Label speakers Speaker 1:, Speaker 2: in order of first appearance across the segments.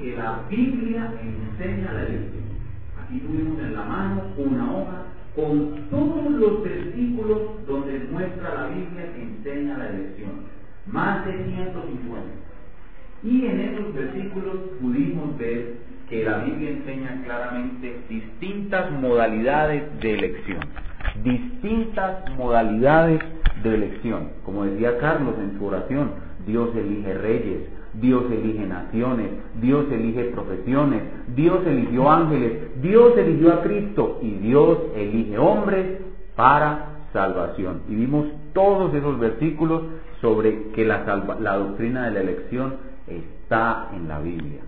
Speaker 1: que la Biblia enseña la elección. Aquí tuvimos en la mano una hoja con todos los versículos donde muestra la Biblia que enseña la elección. Más de 150. Y en esos versículos pudimos ver que la Biblia enseña claramente distintas modalidades de elección. Distintas modalidades de elección. Como decía Carlos en su oración, Dios elige reyes, Dios elige naciones, Dios elige profesiones, Dios eligió ángeles, Dios eligió a Cristo y Dios elige hombres para salvación. Y vimos todos esos versículos sobre que la, la doctrina de la elección está en la Biblia.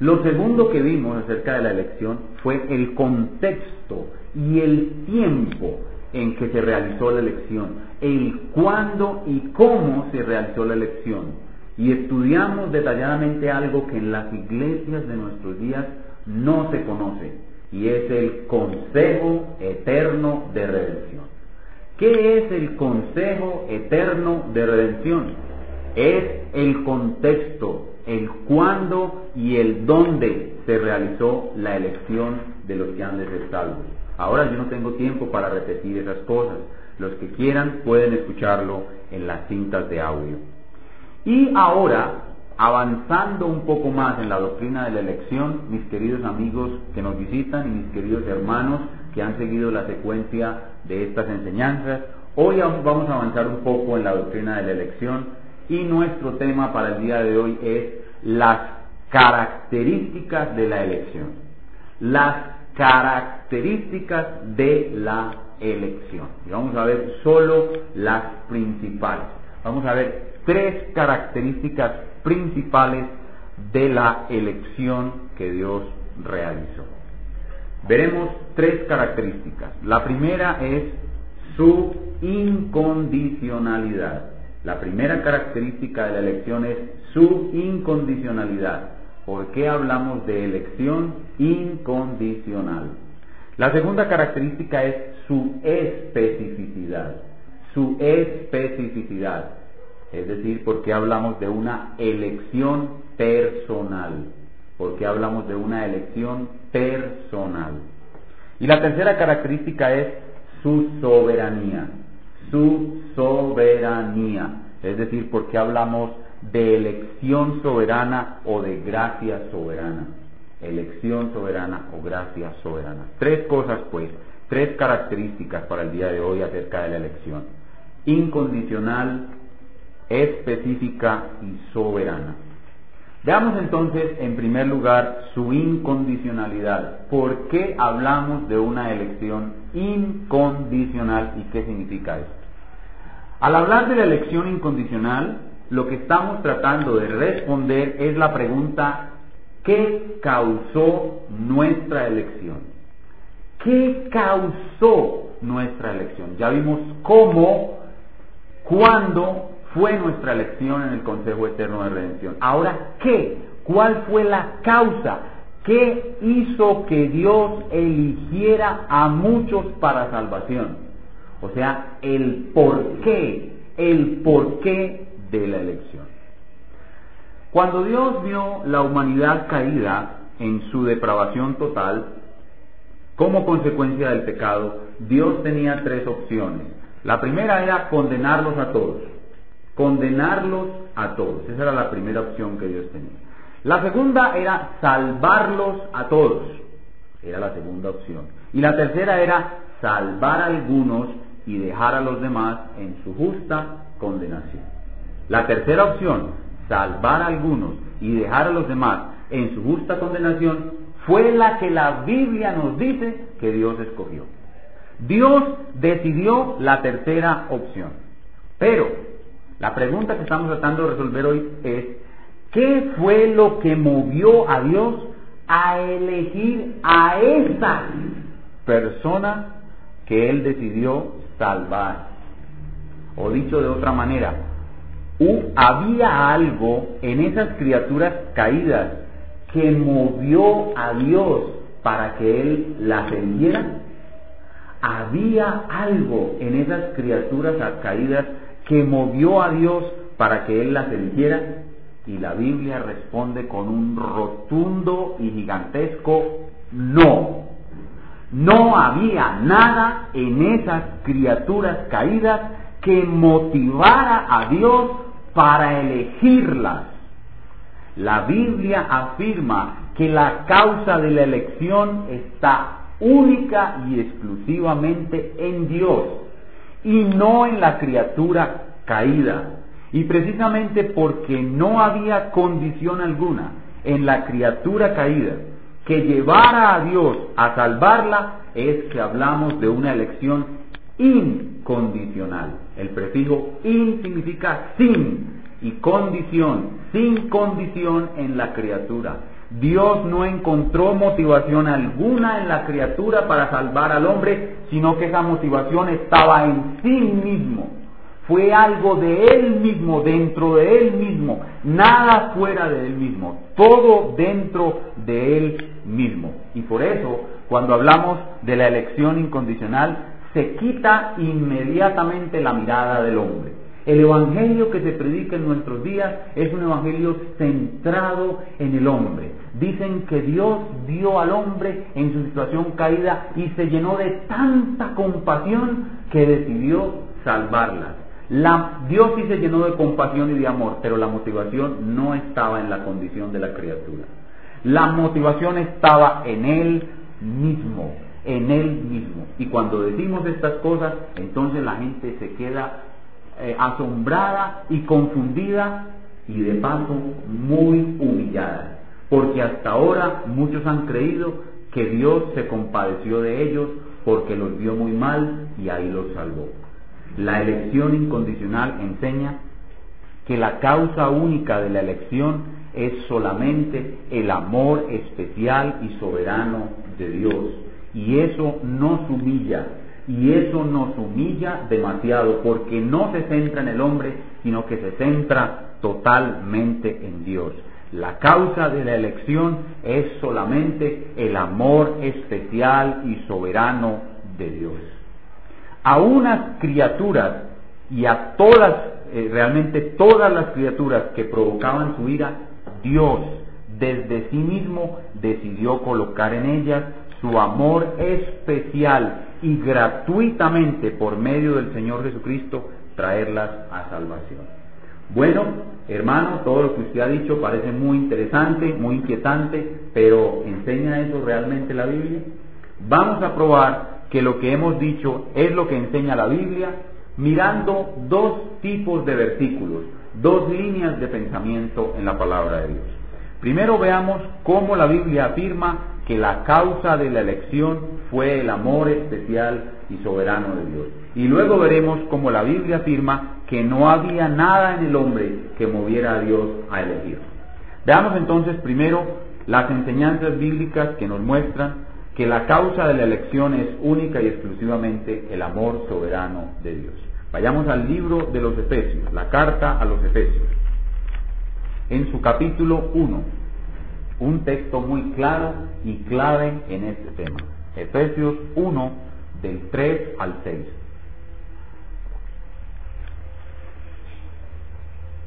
Speaker 1: Lo segundo que vimos acerca de la elección fue el contexto y el tiempo en que se realizó la elección, el cuándo y cómo se realizó la elección y estudiamos detalladamente algo que en las iglesias de nuestros días no se conoce, y es el Consejo Eterno de Redención. ¿Qué es el Consejo Eterno de Redención? Es el contexto, el cuándo y el dónde se realizó la elección de los que han de ser salvos. Ahora yo no tengo tiempo para repetir esas cosas. Los que quieran pueden escucharlo en las cintas de audio. Y ahora, avanzando un poco más en la doctrina de la elección, mis queridos amigos que nos visitan y mis queridos hermanos que han seguido la secuencia de estas enseñanzas, hoy vamos a avanzar un poco en la doctrina de la elección y nuestro tema para el día de hoy es las características de la elección. Las características de la elección. Y vamos a ver solo las principales. Vamos a ver tres características principales de la elección que Dios realizó. Veremos tres características. La primera es su incondicionalidad. La primera característica de la elección es su incondicionalidad. ¿Por qué hablamos de elección incondicional? La segunda característica es su especificidad. Su especificidad es decir, porque hablamos de una elección personal, porque hablamos de una elección personal. Y la tercera característica es su soberanía, su soberanía, es decir, porque hablamos de elección soberana o de gracia soberana, elección soberana o gracia soberana. Tres cosas pues, tres características para el día de hoy acerca de la elección. Incondicional, específica y soberana. Veamos entonces en primer lugar su incondicionalidad. ¿Por qué hablamos de una elección incondicional y qué significa esto? Al hablar de la elección incondicional, lo que estamos tratando de responder es la pregunta ¿qué causó nuestra elección? ¿Qué causó nuestra elección? Ya vimos cómo, cuándo fue nuestra elección en el Consejo Eterno de Redención. Ahora, ¿qué? ¿Cuál fue la causa? ¿Qué hizo que Dios eligiera a muchos para salvación? O sea, el por qué, el porqué de la elección. Cuando Dios vio la humanidad caída en su depravación total, como consecuencia del pecado, Dios tenía tres opciones. La primera era condenarlos a todos condenarlos a todos. Esa era la primera opción que Dios tenía. La segunda era salvarlos a todos. Era la segunda opción. Y la tercera era salvar a algunos y dejar a los demás en su justa condenación. La tercera opción, salvar a algunos y dejar a los demás en su justa condenación, fue la que la Biblia nos dice que Dios escogió. Dios decidió la tercera opción. Pero la pregunta que estamos tratando de resolver hoy es, ¿qué fue lo que movió a Dios a elegir a esa persona que Él decidió salvar? O dicho de otra manera, había algo en esas criaturas caídas que movió a Dios para que Él las eligiera. Había algo en esas criaturas caídas que movió a Dios para que Él las eligiera? Y la Biblia responde con un rotundo y gigantesco no. No había nada en esas criaturas caídas que motivara a Dios para elegirlas. La Biblia afirma que la causa de la elección está única y exclusivamente en Dios y no en la criatura caída. Y precisamente porque no había condición alguna en la criatura caída que llevara a Dios a salvarla, es que hablamos de una elección incondicional. El prefijo in significa sin y condición, sin condición en la criatura. Dios no encontró motivación alguna en la criatura para salvar al hombre, sino que esa motivación estaba en sí mismo. Fue algo de él mismo, dentro de él mismo, nada fuera de él mismo, todo dentro de él mismo. Y por eso, cuando hablamos de la elección incondicional, se quita inmediatamente la mirada del hombre. El evangelio que se predica en nuestros días es un evangelio centrado en el hombre. Dicen que Dios dio al hombre en su situación caída y se llenó de tanta compasión que decidió salvarla. Dios sí se llenó de compasión y de amor, pero la motivación no estaba en la condición de la criatura. La motivación estaba en Él mismo, en Él mismo. Y cuando decimos estas cosas, entonces la gente se queda eh, asombrada y confundida y de paso muy humillada. Porque hasta ahora muchos han creído que Dios se compadeció de ellos porque los vio muy mal y ahí los salvó. La elección incondicional enseña que la causa única de la elección es solamente el amor especial y soberano de Dios. Y eso nos humilla, y eso nos humilla demasiado porque no se centra en el hombre, sino que se centra totalmente en Dios. La causa de la elección es solamente el amor especial y soberano de Dios. A unas criaturas y a todas, eh, realmente todas las criaturas que provocaban su ira, Dios desde sí mismo decidió colocar en ellas su amor especial y gratuitamente por medio del Señor Jesucristo traerlas a salvación. Bueno, hermano, todo lo que usted ha dicho parece muy interesante, muy inquietante, pero ¿enseña eso realmente la Biblia? Vamos a probar que lo que hemos dicho es lo que enseña la Biblia mirando dos tipos de versículos, dos líneas de pensamiento en la palabra de Dios. Primero veamos cómo la Biblia afirma que la causa de la elección fue el amor especial y soberano de Dios. Y luego veremos cómo la Biblia afirma que no había nada en el hombre que moviera a Dios a elegir. Veamos entonces primero las enseñanzas bíblicas que nos muestran que la causa de la elección es única y exclusivamente el amor soberano de Dios. Vayamos al libro de los Efesios, la carta a los Efesios, en su capítulo 1 un texto muy claro y clave en este tema. Efesios 1 del 3 al 6.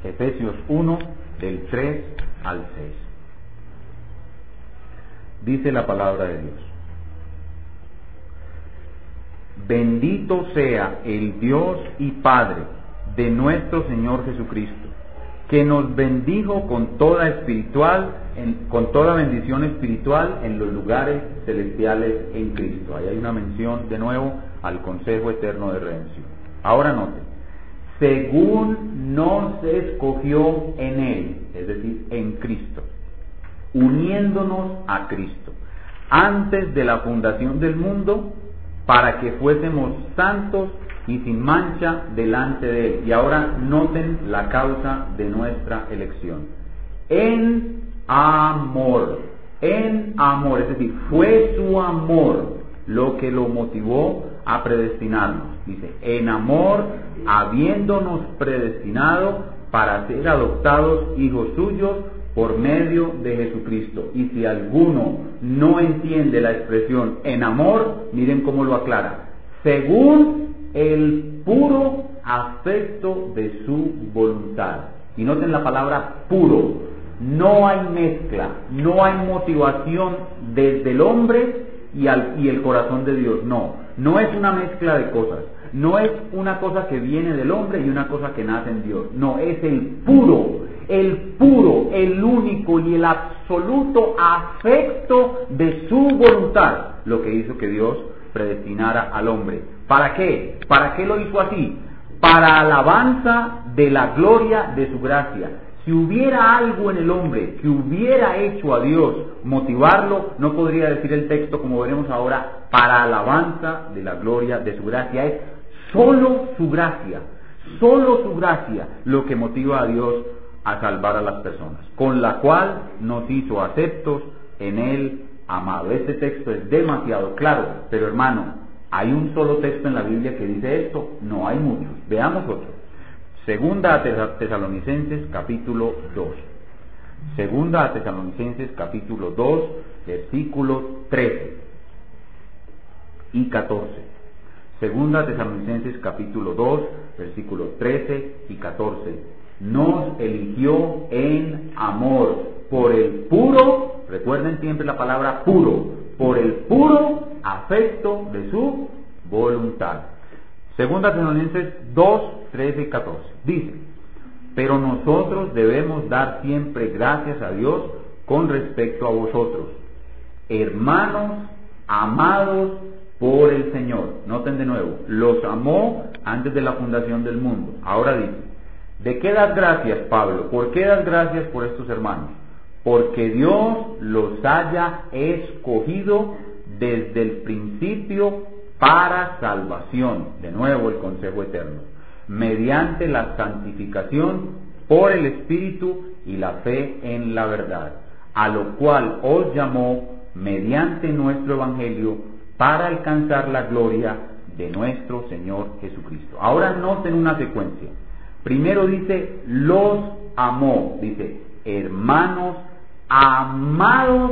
Speaker 1: Efesios 1 del 3 al 6. Dice la palabra de Dios. Bendito sea el Dios y Padre de nuestro Señor Jesucristo que nos bendijo con toda espiritual, con toda bendición espiritual en los lugares celestiales en Cristo. Ahí hay una mención de nuevo al Consejo Eterno de Redención. Ahora noten, según nos escogió en Él, es decir, en Cristo, uniéndonos a Cristo, antes de la fundación del mundo, para que fuésemos santos y sin mancha delante de Él. Y ahora noten la causa de nuestra elección. En amor, en amor, es decir, fue su amor lo que lo motivó a predestinarnos. Dice, en amor, habiéndonos predestinado para ser adoptados hijos suyos por medio de Jesucristo. Y si alguno no entiende la expresión en amor, miren cómo lo aclara. Según el puro afecto de su voluntad. Y noten la palabra puro. No hay mezcla, no hay motivación desde el hombre y, al, y el corazón de Dios. No, no es una mezcla de cosas. No es una cosa que viene del hombre y una cosa que nace en Dios. No, es el puro, el puro, el único y el absoluto afecto de su voluntad lo que hizo que Dios predestinara al hombre. ¿Para qué? ¿Para qué lo hizo así? Para alabanza de la gloria de su gracia. Si hubiera algo en el hombre que hubiera hecho a Dios motivarlo, no podría decir el texto como veremos ahora, para alabanza de la gloria de su gracia. Es solo su gracia, solo su gracia lo que motiva a Dios a salvar a las personas, con la cual nos hizo aceptos en el amado. Este texto es demasiado claro, pero hermano, ¿hay un solo texto en la Biblia que dice esto? No hay muchos. Veamos otro. Segunda a Tesalonicenses capítulo 2. Segunda a Tesalonicenses capítulo 2, versículos 13 y 14. Segunda a Tesalonicenses capítulo 2, versículos 13 y 14. Nos eligió en amor por el puro, recuerden siempre la palabra puro, por el puro afecto de su voluntad. Segunda Tesalonicenses 2, 13 y 14. Dice, pero nosotros debemos dar siempre gracias a Dios con respecto a vosotros, hermanos amados por el Señor. Noten de nuevo, los amó antes de la fundación del mundo. Ahora dice, ¿de qué das gracias, Pablo? ¿Por qué das gracias por estos hermanos? Porque Dios los haya escogido desde el principio para salvación, de nuevo el consejo eterno, mediante la santificación por el Espíritu y la fe en la verdad, a lo cual os llamó mediante nuestro Evangelio para alcanzar la gloria de nuestro Señor Jesucristo. Ahora noten una secuencia. Primero dice, los amó, dice, hermanos amados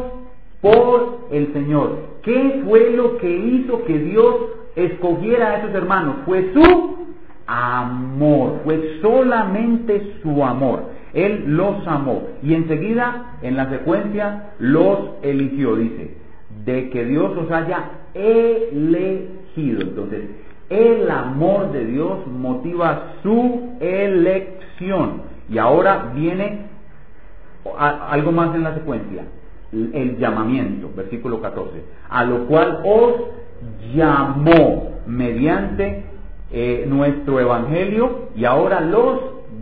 Speaker 1: por el Señor. ¿Qué fue lo que hizo que Dios escogiera a esos hermanos? Fue su amor, fue solamente su amor. Él los amó y enseguida en la secuencia los eligió, dice, de que Dios os haya elegido. Entonces, el amor de Dios motiva su elección. Y ahora viene algo más en la secuencia el llamamiento, versículo 14, a lo cual os llamó mediante eh, nuestro evangelio y ahora los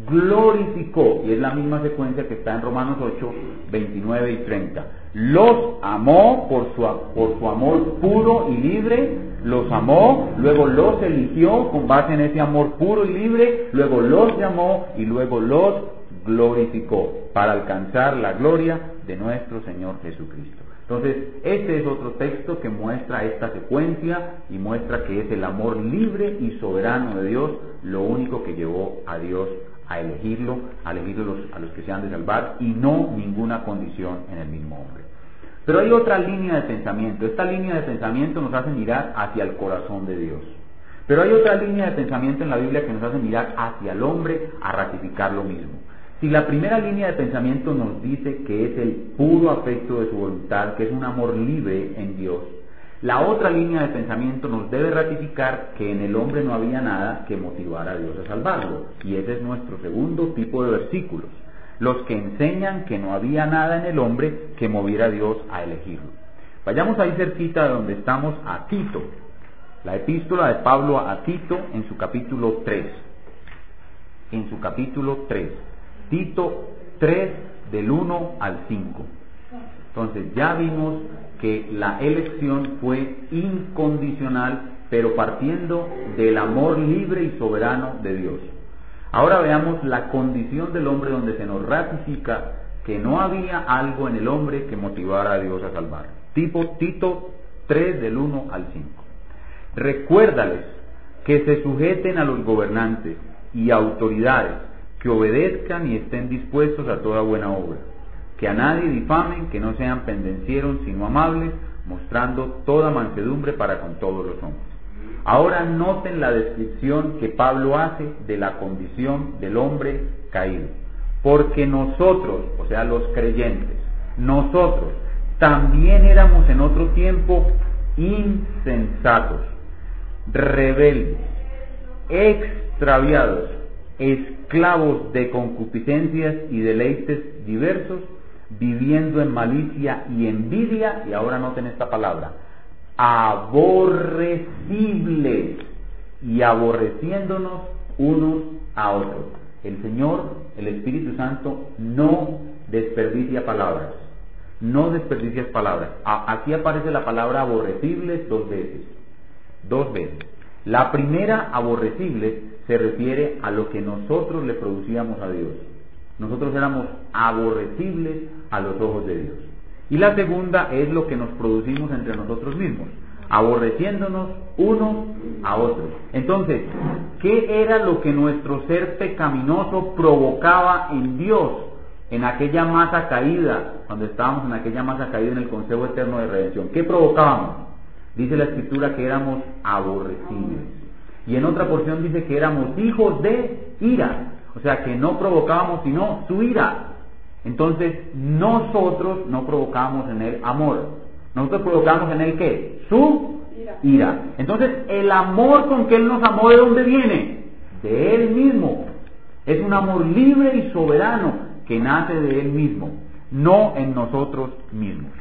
Speaker 1: glorificó. Y es la misma secuencia que está en Romanos 8, 29 y 30. Los amó por su, por su amor puro y libre, los amó, luego los eligió con base en ese amor puro y libre, luego los llamó y luego los glorificó para alcanzar la gloria de nuestro Señor Jesucristo. Entonces, este es otro texto que muestra esta secuencia y muestra que es el amor libre y soberano de Dios lo único que llevó a Dios a elegirlo, a elegir a los, a los que se han de salvar y no ninguna condición en el mismo hombre. Pero hay otra línea de pensamiento. Esta línea de pensamiento nos hace mirar hacia el corazón de Dios. Pero hay otra línea de pensamiento en la Biblia que nos hace mirar hacia el hombre a ratificar lo mismo. Si la primera línea de pensamiento nos dice que es el puro afecto de su voluntad, que es un amor libre en Dios, la otra línea de pensamiento nos debe ratificar que en el hombre no había nada que motivara a Dios a salvarlo. Y ese es nuestro segundo tipo de versículos, los que enseñan que no había nada en el hombre que moviera a Dios a elegirlo. Vayamos ahí cerquita de donde estamos a Tito, la epístola de Pablo a Tito en su capítulo 3. En su capítulo 3. Tito 3 del 1 al 5. Entonces ya vimos que la elección fue incondicional, pero partiendo del amor libre y soberano de Dios. Ahora veamos la condición del hombre donde se nos ratifica que no había algo en el hombre que motivara a Dios a salvar. Tipo Tito 3 del 1 al 5. Recuérdales que se sujeten a los gobernantes y autoridades que obedezcan y estén dispuestos a toda buena obra, que a nadie difamen, que no sean pendencieros sino amables, mostrando toda mansedumbre para con todos los hombres. Ahora noten la descripción que Pablo hace de la condición del hombre caído. porque nosotros, o sea, los creyentes, nosotros también éramos en otro tiempo insensatos, rebeldes, extraviados, esclavos de concupiscencias y deleites diversos, viviendo en malicia y envidia, y ahora noten esta palabra, aborrecibles y aborreciéndonos unos a otros. El Señor, el Espíritu Santo, no desperdicia palabras. No desperdicias palabras. Aquí aparece la palabra aborrecibles dos veces. Dos veces. La primera, aborrecibles, se refiere a lo que nosotros le producíamos a Dios. Nosotros éramos aborrecibles a los ojos de Dios. Y la segunda es lo que nos producimos entre nosotros mismos, aborreciéndonos unos a otros. Entonces, ¿qué era lo que nuestro ser pecaminoso provocaba en Dios? En aquella masa caída, cuando estábamos en aquella masa caída en el Consejo Eterno de Redención. ¿Qué provocábamos? Dice la Escritura que éramos aborrecibles. Y en otra porción dice que éramos hijos de ira. O sea que no provocábamos sino su ira. Entonces nosotros no provocábamos en él amor. Nosotros provocamos en él qué? Su ira. Entonces el amor con que él nos amó, ¿de dónde viene? De él mismo. Es un amor libre y soberano que nace de él mismo, no en nosotros mismos.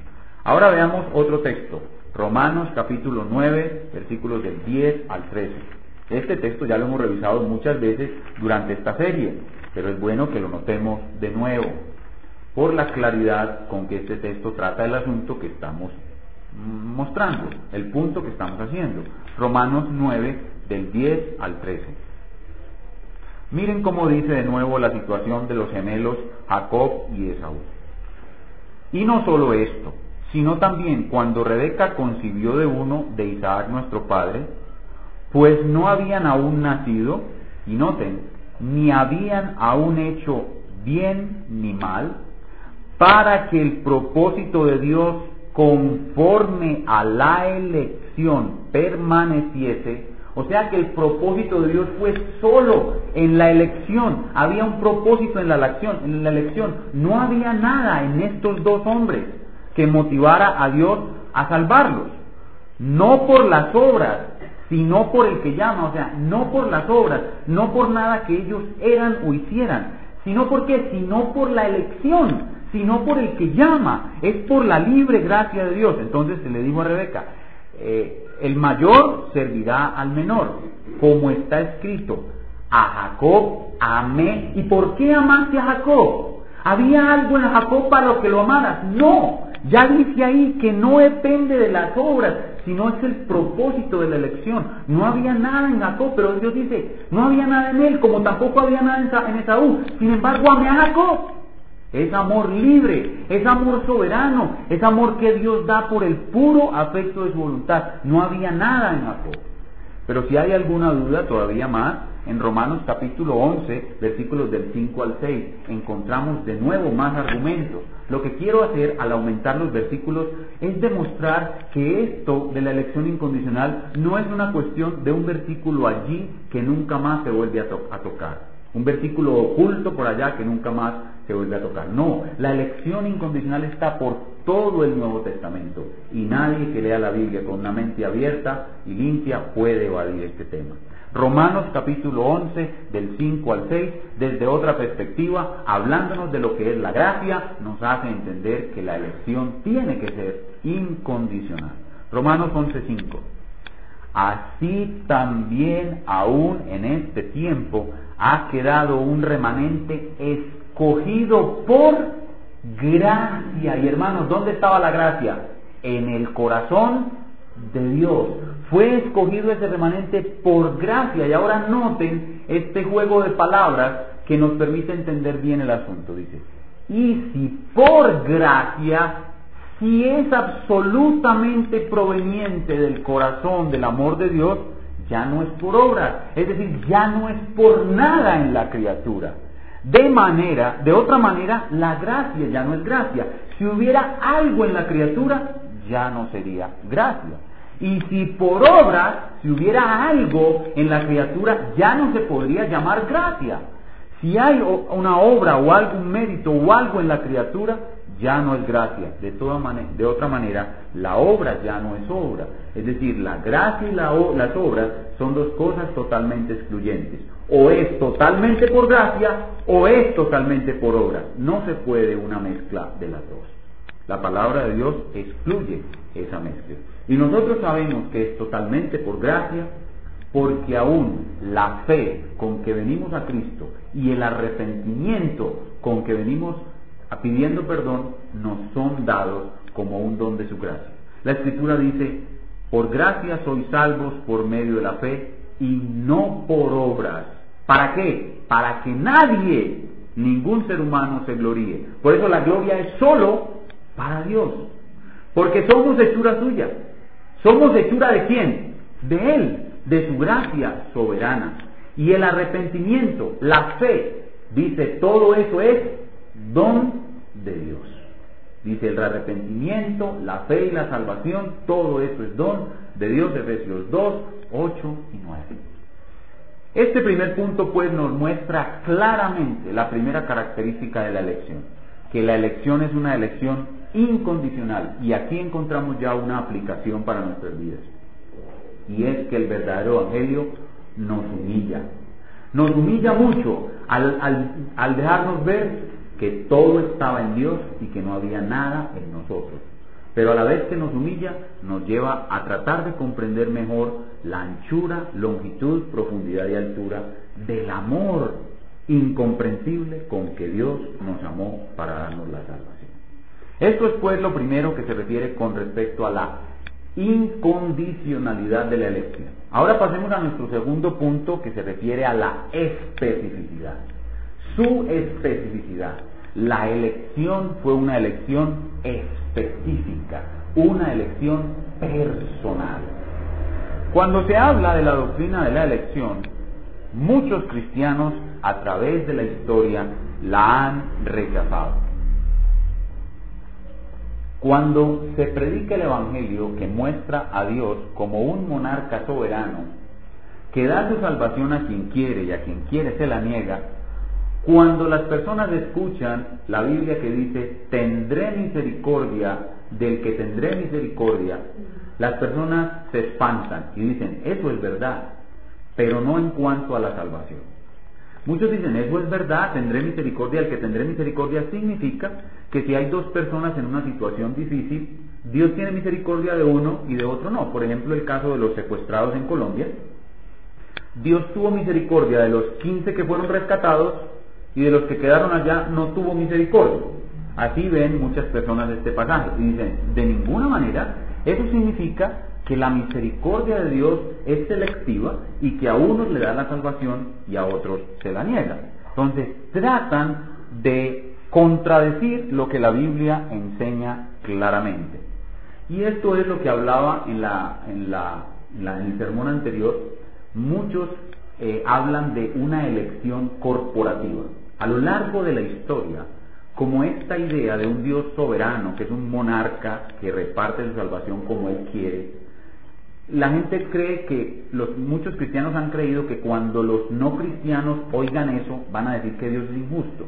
Speaker 1: Ahora veamos otro texto. Romanos capítulo 9, versículos del 10 al 13. Este texto ya lo hemos revisado muchas veces durante esta serie, pero es bueno que lo notemos de nuevo por la claridad con que este texto trata el asunto que estamos mostrando, el punto que estamos haciendo. Romanos 9, del 10 al 13. Miren cómo dice de nuevo la situación de los gemelos Jacob y Esaú. Y no solo esto, sino también cuando Rebeca concibió de uno de Isaac nuestro padre, pues no habían aún nacido, y noten, ni habían aún hecho bien ni mal, para que el propósito de Dios conforme a la elección permaneciese, o sea que el propósito de Dios fue solo en la elección, había un propósito en la elección, en la elección, no había nada en estos dos hombres que motivara a Dios a salvarlos, no por las obras, sino por el que llama, o sea, no por las obras, no por nada que ellos eran o hicieran, sino porque, sino por la elección, sino por el que llama, es por la libre gracia de Dios. Entonces se le dijo a Rebeca, eh, el mayor servirá al menor, como está escrito, a Jacob amé. ¿Y por qué amaste a Jacob? ¿Había algo en Jacob para lo que lo amaras? No, ya dice ahí que no depende de las obras, sino es el propósito de la elección. No había nada en Jacob, pero Dios dice, no había nada en él, como tampoco había nada en Esaú. Sin embargo, amé a Jacob. Es amor libre, es amor soberano, es amor que Dios da por el puro afecto de su voluntad. No había nada en Jacob. Pero si hay alguna duda todavía más, en Romanos capítulo 11, versículos del 5 al 6, encontramos de nuevo más argumentos. Lo que quiero hacer al aumentar los versículos es demostrar que esto de la elección incondicional no es una cuestión de un versículo allí que nunca más se vuelve a, a tocar. Un versículo oculto por allá que nunca más se vuelve a tocar. No, la elección incondicional está por todo el Nuevo Testamento y nadie que lea la Biblia con una mente abierta y limpia puede evadir este tema. Romanos capítulo 11 del 5 al 6, desde otra perspectiva, hablándonos de lo que es la gracia, nos hace entender que la elección tiene que ser incondicional. Romanos 11.5. Así también aún en este tiempo ha quedado un remanente escogido por gracia. Y hermanos, ¿dónde estaba la gracia? En el corazón de Dios. Fue escogido ese remanente por gracia. Y ahora noten este juego de palabras que nos permite entender bien el asunto. Dice, y si por gracia, si es absolutamente proveniente del corazón, del amor de Dios, ya no es por obra, es decir, ya no es por nada en la criatura. De manera, de otra manera, la gracia ya no es gracia. Si hubiera algo en la criatura, ya no sería gracia. Y si por obra, si hubiera algo en la criatura, ya no se podría llamar gracia. Si hay una obra o algún mérito o algo en la criatura, ya no es gracia. De, toda manera, de otra manera, la obra ya no es obra. Es decir, la gracia y las obras son dos cosas totalmente excluyentes. O es totalmente por gracia o es totalmente por obra. No se puede una mezcla de las dos. La palabra de Dios excluye esa mezcla. Y nosotros sabemos que es totalmente por gracia porque aún la fe con que venimos a Cristo y el arrepentimiento con que venimos pidiendo perdón nos son dados como un don de su gracia. La escritura dice, por gracia sois salvos por medio de la fe y no por obras. ¿Para qué? Para que nadie, ningún ser humano se gloríe. Por eso la gloria es solo para Dios. Porque somos hechura suya. ¿Somos hechura de quién? De Él de su gracia soberana. Y el arrepentimiento, la fe, dice, todo eso es don de Dios. Dice el arrepentimiento, la fe y la salvación, todo eso es don de Dios, Efesios 2, 8 y 9. Este primer punto pues nos muestra claramente la primera característica de la elección, que la elección es una elección incondicional y aquí encontramos ya una aplicación para nuestras vidas y es que el verdadero Evangelio nos humilla. Nos humilla mucho al, dejarnos ver que todo estaba en Dios y que no había nada en nosotros. Pero a la vez que nos humilla, nos lleva a tratar de comprender mejor la anchura, longitud, profundidad y altura del amor incomprensible con que Dios nos amó para darnos la salvación. Esto es pues lo primero que se refiere con respecto a la incondicionalidad de la elección. Ahora pasemos a nuestro segundo punto que se refiere a la especificidad. Su especificidad. La elección fue una elección específica, una elección personal. Cuando se habla de la doctrina de la elección, muchos cristianos a través de la historia la han rechazado. Cuando se predica el Evangelio que muestra a Dios como un monarca soberano, que da su salvación a quien quiere y a quien quiere se la niega, cuando las personas escuchan la Biblia que dice, tendré misericordia del que tendré misericordia, las personas se espantan y dicen, eso es verdad, pero no en cuanto a la salvación. Muchos dicen, eso es verdad, tendré misericordia, el que tendré misericordia significa que si hay dos personas en una situación difícil, Dios tiene misericordia de uno y de otro no. Por ejemplo, el caso de los secuestrados en Colombia. Dios tuvo misericordia de los 15 que fueron rescatados y de los que quedaron allá no tuvo misericordia. Así ven muchas personas este pasaje y dicen, de ninguna manera, eso significa que la misericordia de Dios es selectiva y que a unos le da la salvación y a otros se la niega. Entonces tratan de contradecir lo que la Biblia enseña claramente. Y esto es lo que hablaba en, la, en, la, en, el sermón anterior. Muchos eh, hablan de una elección corporativa. A lo largo de la historia, como esta idea de un Dios soberano, que es un monarca que reparte su salvación como Él quiere, la gente cree que los muchos cristianos han creído que cuando los no cristianos oigan eso van a decir que Dios es injusto.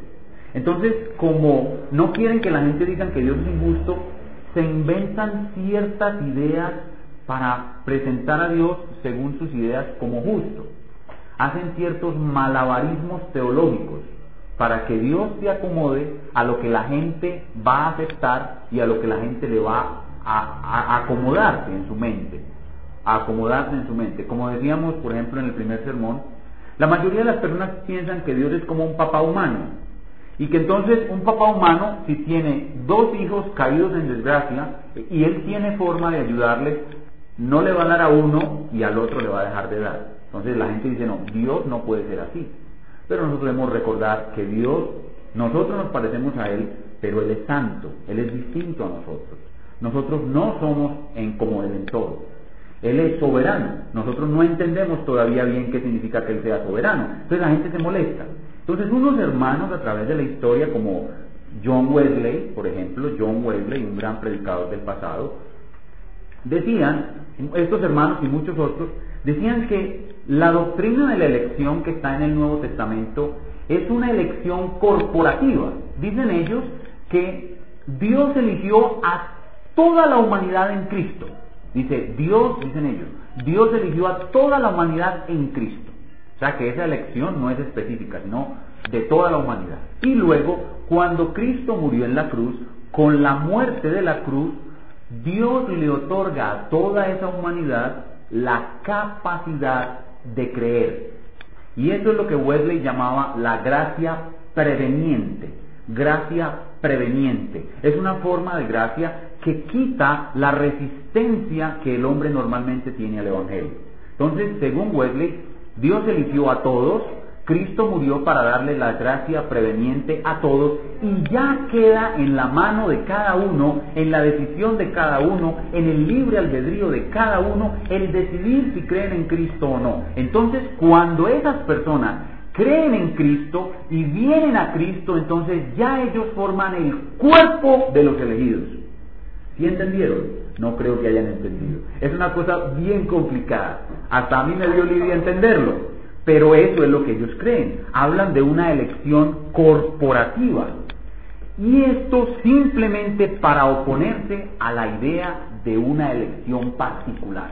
Speaker 1: Entonces, como no quieren que la gente diga que Dios es injusto, se inventan ciertas ideas para presentar a Dios según sus ideas como justo. Hacen ciertos malabarismos teológicos para que Dios se acomode a lo que la gente va a aceptar y a lo que la gente le va a, a acomodarse en su mente acomodarse en su mente. Como decíamos, por ejemplo, en el primer sermón, la mayoría de las personas piensan que Dios es como un papá humano. Y que entonces un papá humano, si tiene dos hijos caídos en desgracia y él tiene forma de ayudarles, no le va a dar a uno y al otro le va a dejar de dar. Entonces la gente dice, no, Dios no puede ser así. Pero nosotros debemos recordar que Dios, nosotros nos parecemos a Él, pero Él es santo, Él es distinto a nosotros. Nosotros no somos en como Él en todo. Él es soberano. Nosotros no entendemos todavía bien qué significa que Él sea soberano. Entonces la gente se molesta. Entonces unos hermanos a través de la historia como John Wesley, por ejemplo, John Wesley, un gran predicador del pasado, decían, estos hermanos y muchos otros, decían que la doctrina de la elección que está en el Nuevo Testamento es una elección corporativa. Dicen ellos que Dios eligió a toda la humanidad en Cristo. Dice, Dios, dicen ellos, Dios eligió a toda la humanidad en Cristo. O sea que esa elección no es específica, sino de toda la humanidad. Y luego, cuando Cristo murió en la cruz, con la muerte de la cruz, Dios le otorga a toda esa humanidad la capacidad de creer. Y eso es lo que Wesley llamaba la gracia preveniente. Gracia preveniente. Es una forma de gracia que quita la resistencia que el hombre normalmente tiene al Evangelio. Entonces, según Wesley, Dios eligió a todos, Cristo murió para darle la gracia preveniente a todos y ya queda en la mano de cada uno, en la decisión de cada uno, en el libre albedrío de cada uno, el decidir si creen en Cristo o no. Entonces, cuando esas personas creen en Cristo y vienen a Cristo, entonces ya ellos forman el cuerpo de los elegidos. ¿Sí entendieron? No creo que hayan entendido. Es una cosa bien complicada. Hasta a mí me dio lidia entenderlo. Pero eso es lo que ellos creen. Hablan de una elección corporativa. Y esto simplemente para oponerse a la idea de una elección particular,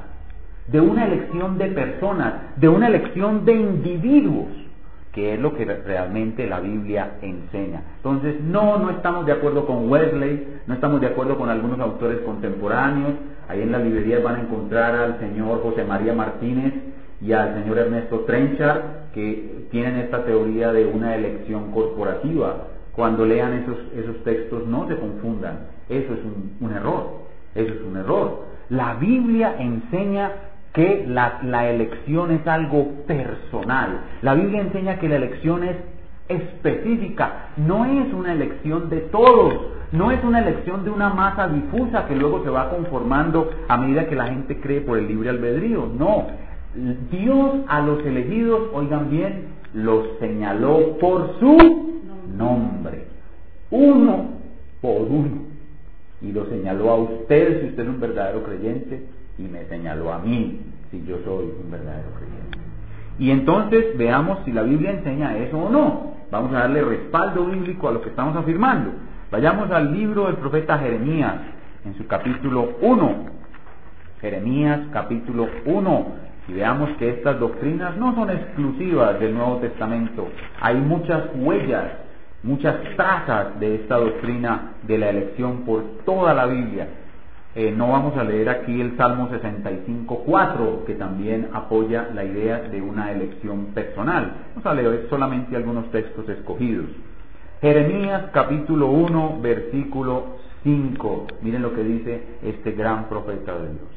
Speaker 1: de una elección de personas, de una elección de individuos, que es lo que realmente la Biblia enseña. Entonces, no, no estamos de acuerdo con Wesley, no estamos de acuerdo con algunos autores contemporáneos. Ahí en la librería van a encontrar al señor José María Martínez, y al señor Ernesto Trenchard, que tienen esta teoría de una elección corporativa. Cuando lean esos, esos textos no se confundan, eso es un, error, eso es un error. La Biblia enseña que la, elección es algo personal, la Biblia enseña que la elección es específica, no es una elección de todos, no es una elección de una masa difusa que luego se va conformando a medida que la gente cree por el libre albedrío, no, Dios a los elegidos, oigan bien, los señaló por su nombre, uno por uno. Y lo señaló a usted si usted es un verdadero creyente y me señaló a mí si yo soy un verdadero creyente. Y entonces veamos si la Biblia enseña eso o no. Vamos a darle respaldo bíblico a lo que estamos afirmando. Vayamos al libro del profeta Jeremías en su capítulo 1. Jeremías capítulo 1 y veamos que estas doctrinas no son exclusivas del Nuevo Testamento. Hay muchas huellas, muchas trazas de esta doctrina de la elección por toda la Biblia. Eh, no vamos a leer aquí el Salmo 65.4, que también apoya la idea de una elección personal. Vamos a leer solamente algunos textos escogidos. Jeremías capítulo 1, versículo 5. Miren lo que dice este gran profeta de Dios.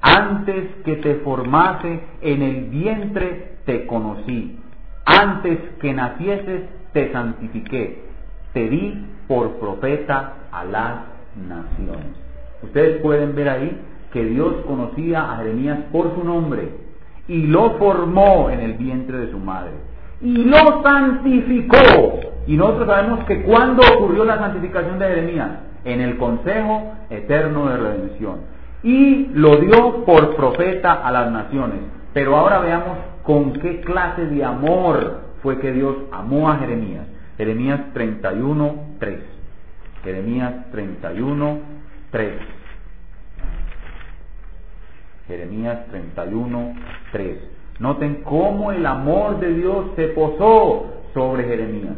Speaker 1: Antes que te formase en el vientre te conocí. Antes que nacieses te santifiqué. Te di por profeta a las naciones. Ustedes pueden ver ahí que Dios conocía a Jeremías por su nombre y lo formó en el vientre de su madre y lo santificó. Y nosotros sabemos que cuando ocurrió la santificación de Jeremías, en el Consejo Eterno de Redención y lo dio por profeta a las naciones. Pero ahora veamos con qué clase de amor fue que Dios amó a Jeremías. Jeremías 31, 3. Jeremías 31, 3. Jeremías 31, 3. Noten cómo el amor de Dios se posó sobre Jeremías.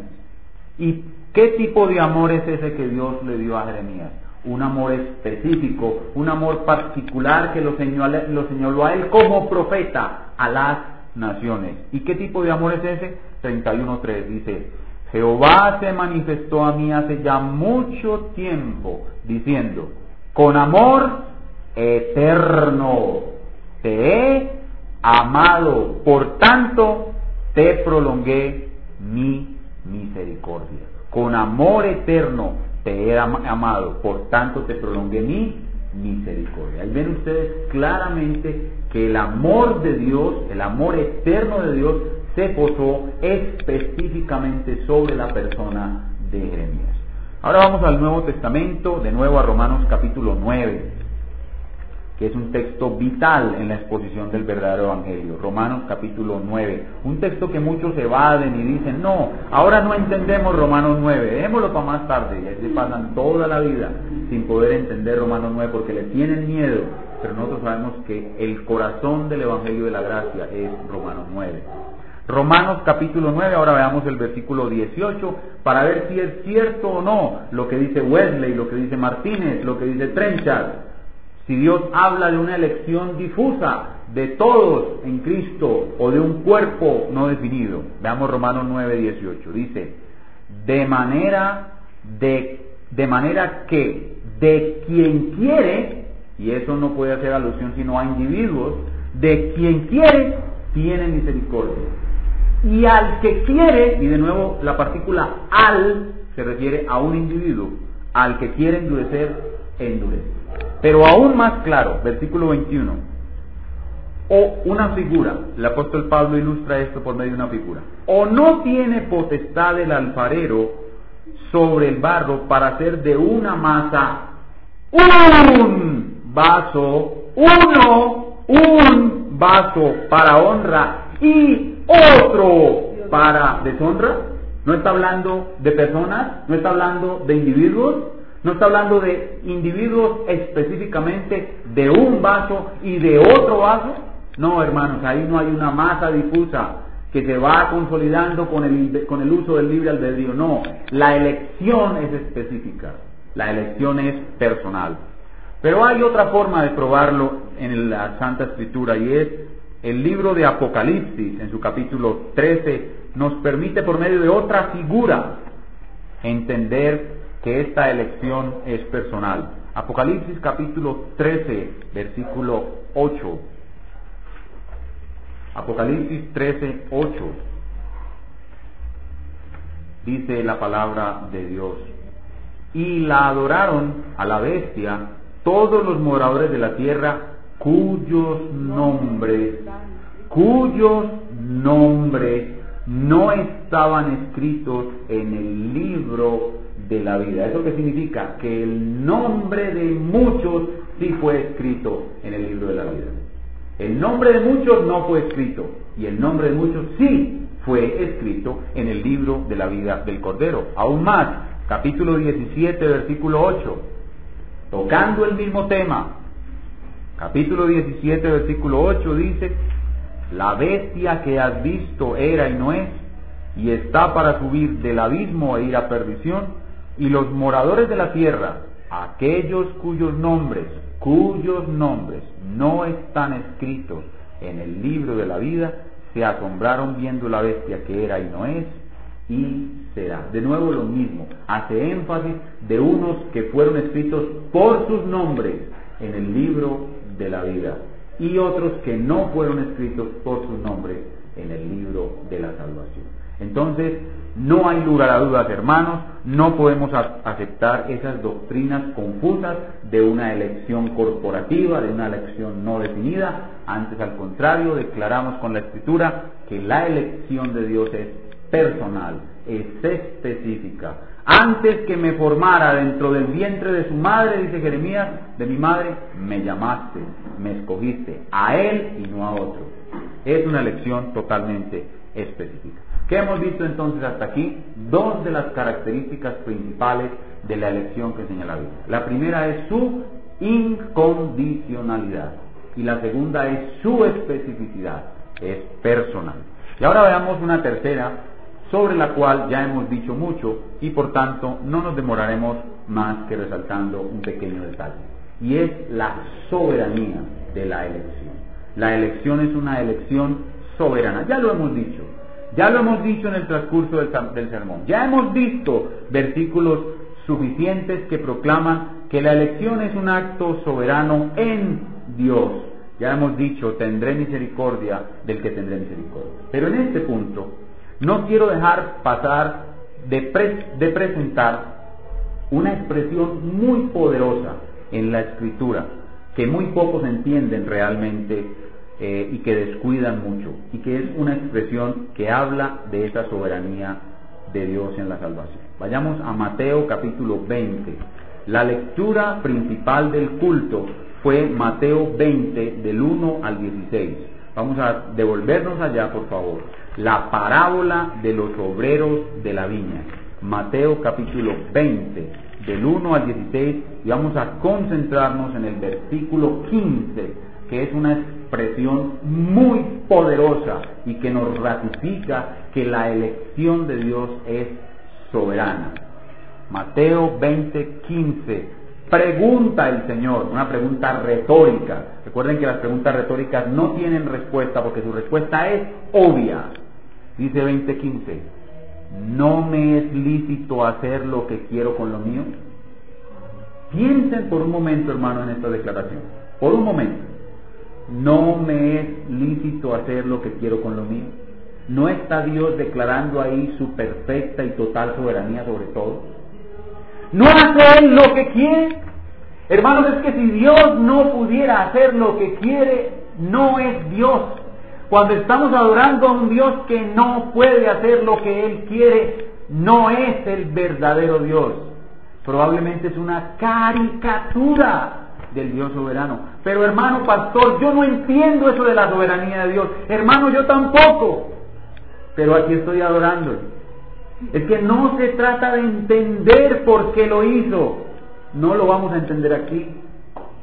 Speaker 1: ¿Y qué tipo de amor es ese que Dios le dio a Jeremías? un amor específico, un amor particular que lo señaló, lo señaló a él como profeta a las naciones. ¿Y qué tipo de amor es ese? 31.3 dice, Jehová se manifestó a mí hace ya mucho tiempo, diciendo, con amor eterno te he amado, por tanto te prolongué mi misericordia. Con amor eterno te he amado, por tanto te prolongué mi misericordia. Ahí ven ustedes claramente que el amor de Dios, el amor eterno de Dios, se posó específicamente sobre la persona de Jeremías. Ahora vamos al Nuevo Testamento, de nuevo a Romanos capítulo 9. que es un texto vital en la exposición del verdadero Evangelio. Romanos capítulo 9. Un texto que muchos evaden y dicen, no, ahora no entendemos Romanos 9, dejémoslo para más tarde. Y así pasan toda la vida sin poder entender Romanos 9 porque le tienen miedo. Pero nosotros sabemos que el corazón del Evangelio de la Gracia es Romanos 9. Romanos capítulo 9, ahora veamos el versículo 18 para ver si es cierto o no lo que dice Wesley, lo que dice Martínez, lo que dice Trenchard. Si Dios habla de una elección difusa de todos en Cristo o de un cuerpo no definido, veamos Romanos 9, 18, dice, de manera, de, de manera que de quien quiere, y eso no puede hacer alusión sino a individuos, de quien quiere, tiene misericordia. Y al que quiere, y de nuevo la partícula al se refiere a un individuo, al que quiere endurecer, endurece. Pero aún más claro, versículo 21, o una figura, el apóstol Pablo ilustra esto por medio de una figura, o no tiene potestad el alfarero sobre el barro para hacer de una masa un vaso, uno, un vaso para honra y otro para deshonra. No está hablando de personas, no está hablando de individuos, no está hablando de individuos específicamente de un vaso y de otro vaso. No, hermanos, ahí no hay una masa difusa que se va consolidando con el, con el uso del libre albedrío. No, la elección es específica, la elección es personal. Pero hay otra forma de probarlo en la Santa Escritura y es el libro de Apocalipsis, en su capítulo 13, nos permite por medio de otra figura entender que esta elección es personal. Apocalipsis capítulo 13, versículo 8. Apocalipsis 13, 8. Dice la palabra de Dios. Y la adoraron a la bestia todos los moradores de la tierra cuyos nombres, cuyos nombres no estaban escritos en el libro de la vida. ¿Eso qué significa? Que el nombre de muchos sí fue escrito en el libro de la vida. El nombre de muchos no fue escrito y el nombre de muchos sí fue escrito en el libro de la vida del Cordero. Aún más, capítulo 17, versículo 8, tocando el mismo tema. Capítulo 17, versículo 8 dice, la bestia que has visto era y no es, y está para subir del abismo e ir a perdición, y los moradores de la tierra, aquellos cuyos nombres, cuyos nombres no están escritos en el libro de la vida, se asombraron viendo la bestia que era y no es y será. De nuevo lo mismo, hace énfasis de unos que fueron escritos por sus nombres en el libro de la vida y otros que no fueron escritos por sus nombres en el libro de la salvación. Entonces, no hay lugar a dudas, hermanos, no podemos aceptar esas doctrinas confusas de una elección corporativa, de una elección no definida. Antes, al contrario, declaramos con la Escritura que la elección de Dios es personal, es específica. Antes que me formara dentro del vientre de su madre, dice Jeremías, de mi madre, me llamaste, me escogiste, a él y no a otro. Es una elección totalmente específica. ¿Qué hemos visto entonces hasta aquí? Dos de las características principales de la elección que enseña la Biblia. La primera es su incondicionalidad y la segunda es su especificidad, es personal. Y ahora veamos una tercera sobre la cual ya hemos dicho mucho y por tanto no nos demoraremos más que resaltando un pequeño detalle. Y es la soberanía de la elección. La elección es una elección soberana, ya lo hemos dicho. Ya lo hemos dicho en el transcurso del, sermón. Ya hemos visto versículos suficientes que proclaman que la elección es un acto soberano en Dios. Ya hemos dicho, tendré misericordia del que tendré misericordia. Pero en este punto, no quiero dejar pasar de, de presentar una expresión muy poderosa en la escritura, que muy pocos entienden realmente eh, y que descuidan mucho, y que es una expresión que habla de esa soberanía de Dios en la salvación. Vayamos a Mateo capítulo 20. La lectura principal del culto fue Mateo 20 del 1 al 16. Vamos a devolvernos allá, por favor. La parábola de los obreros de la viña. Mateo capítulo 20 del 1 al 16 y vamos a concentrarnos en el versículo 15, que es una expresión muy poderosa y que nos ratifica que la elección de Dios es soberana. Mateo 20, 15 Pregunta el Señor, una pregunta retórica. Recuerden que las preguntas retóricas no tienen respuesta porque su respuesta es obvia. Dice 20:15, ¿no me es lícito hacer lo que quiero con lo mío? Piensen por un momento, hermano, en esta declaración. Por un momento. ¿No me es lícito hacer lo que quiero con lo mío? ¿No está Dios declarando ahí su perfecta y total soberanía sobre todo? ¿No hace Él lo que quiere? Hermanos, es que si Dios no pudiera hacer lo que quiere, no es Dios. Cuando estamos adorando a un Dios que no puede hacer lo que Él quiere, no es el verdadero Dios. Probablemente es una caricatura del Dios soberano. Pero hermano pastor, yo no entiendo eso de la soberanía de Dios. Hermano, yo tampoco. Pero aquí estoy adorando. Es que no se trata de entender por qué lo hizo. No lo vamos a entender aquí.